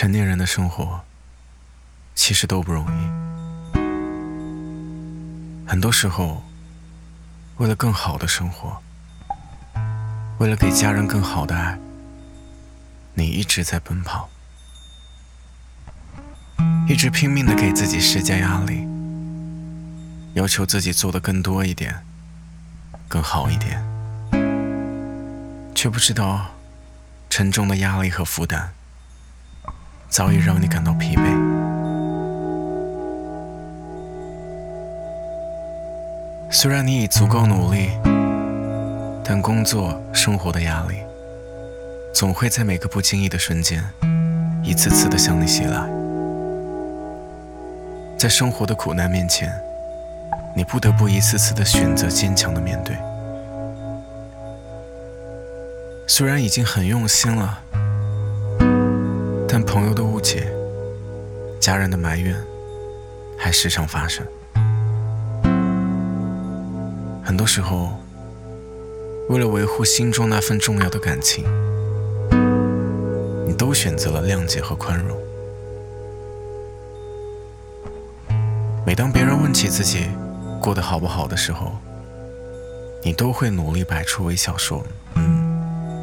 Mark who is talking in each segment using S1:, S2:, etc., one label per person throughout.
S1: 成年人的生活其实都不容易，很多时候，为了更好的生活，为了给家人更好的爱，你一直在奔跑，一直拼命的给自己施加压力，要求自己做的更多一点，更好一点，却不知道沉重的压力和负担。早已让你感到疲惫。虽然你已足够努力，但工作、生活的压力，总会在每个不经意的瞬间，一次次的向你袭来。在生活的苦难面前，你不得不一次次的选择坚强的面对。虽然已经很用心了。但朋友的误解，家人的埋怨，还时常发生。很多时候，为了维护心中那份重要的感情，你都选择了谅解和宽容。每当别人问起自己过得好不好的时候，你都会努力摆出微笑说：“嗯，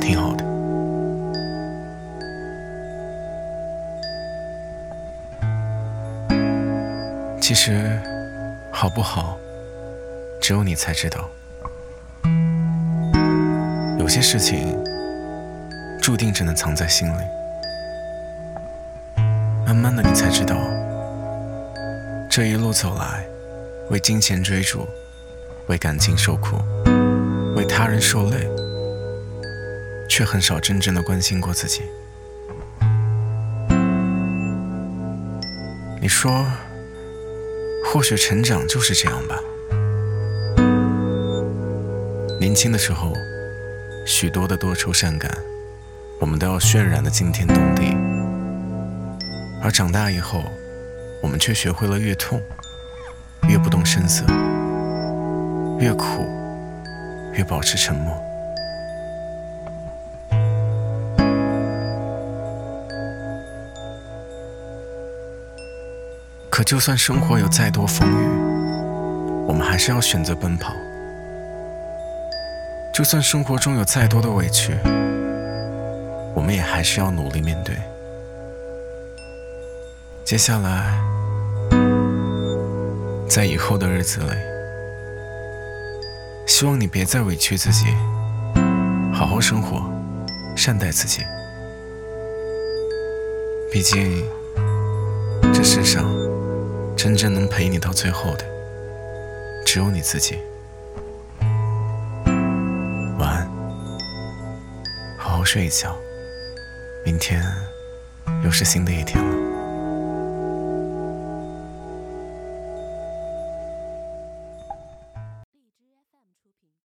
S1: 挺好的。”其实，好不好，只有你才知道。有些事情，注定只能藏在心里。慢慢的，你才知道，这一路走来，为金钱追逐，为感情受苦，为他人受累，却很少真正的关心过自己。你说。或许成长就是这样吧。年轻的时候，许多的多愁善感，我们都要渲染的惊天动地；而长大以后，我们却学会了越痛越不动声色，越苦越保持沉默。可就算生活有再多风雨，我们还是要选择奔跑；就算生活中有再多的委屈，我们也还是要努力面对。接下来，在以后的日子里，希望你别再委屈自己，好好生活，善待自己。毕竟，这世上……真正能陪你到最后的，只有你自己。晚安，好好睡一觉，明天又是新的一天了。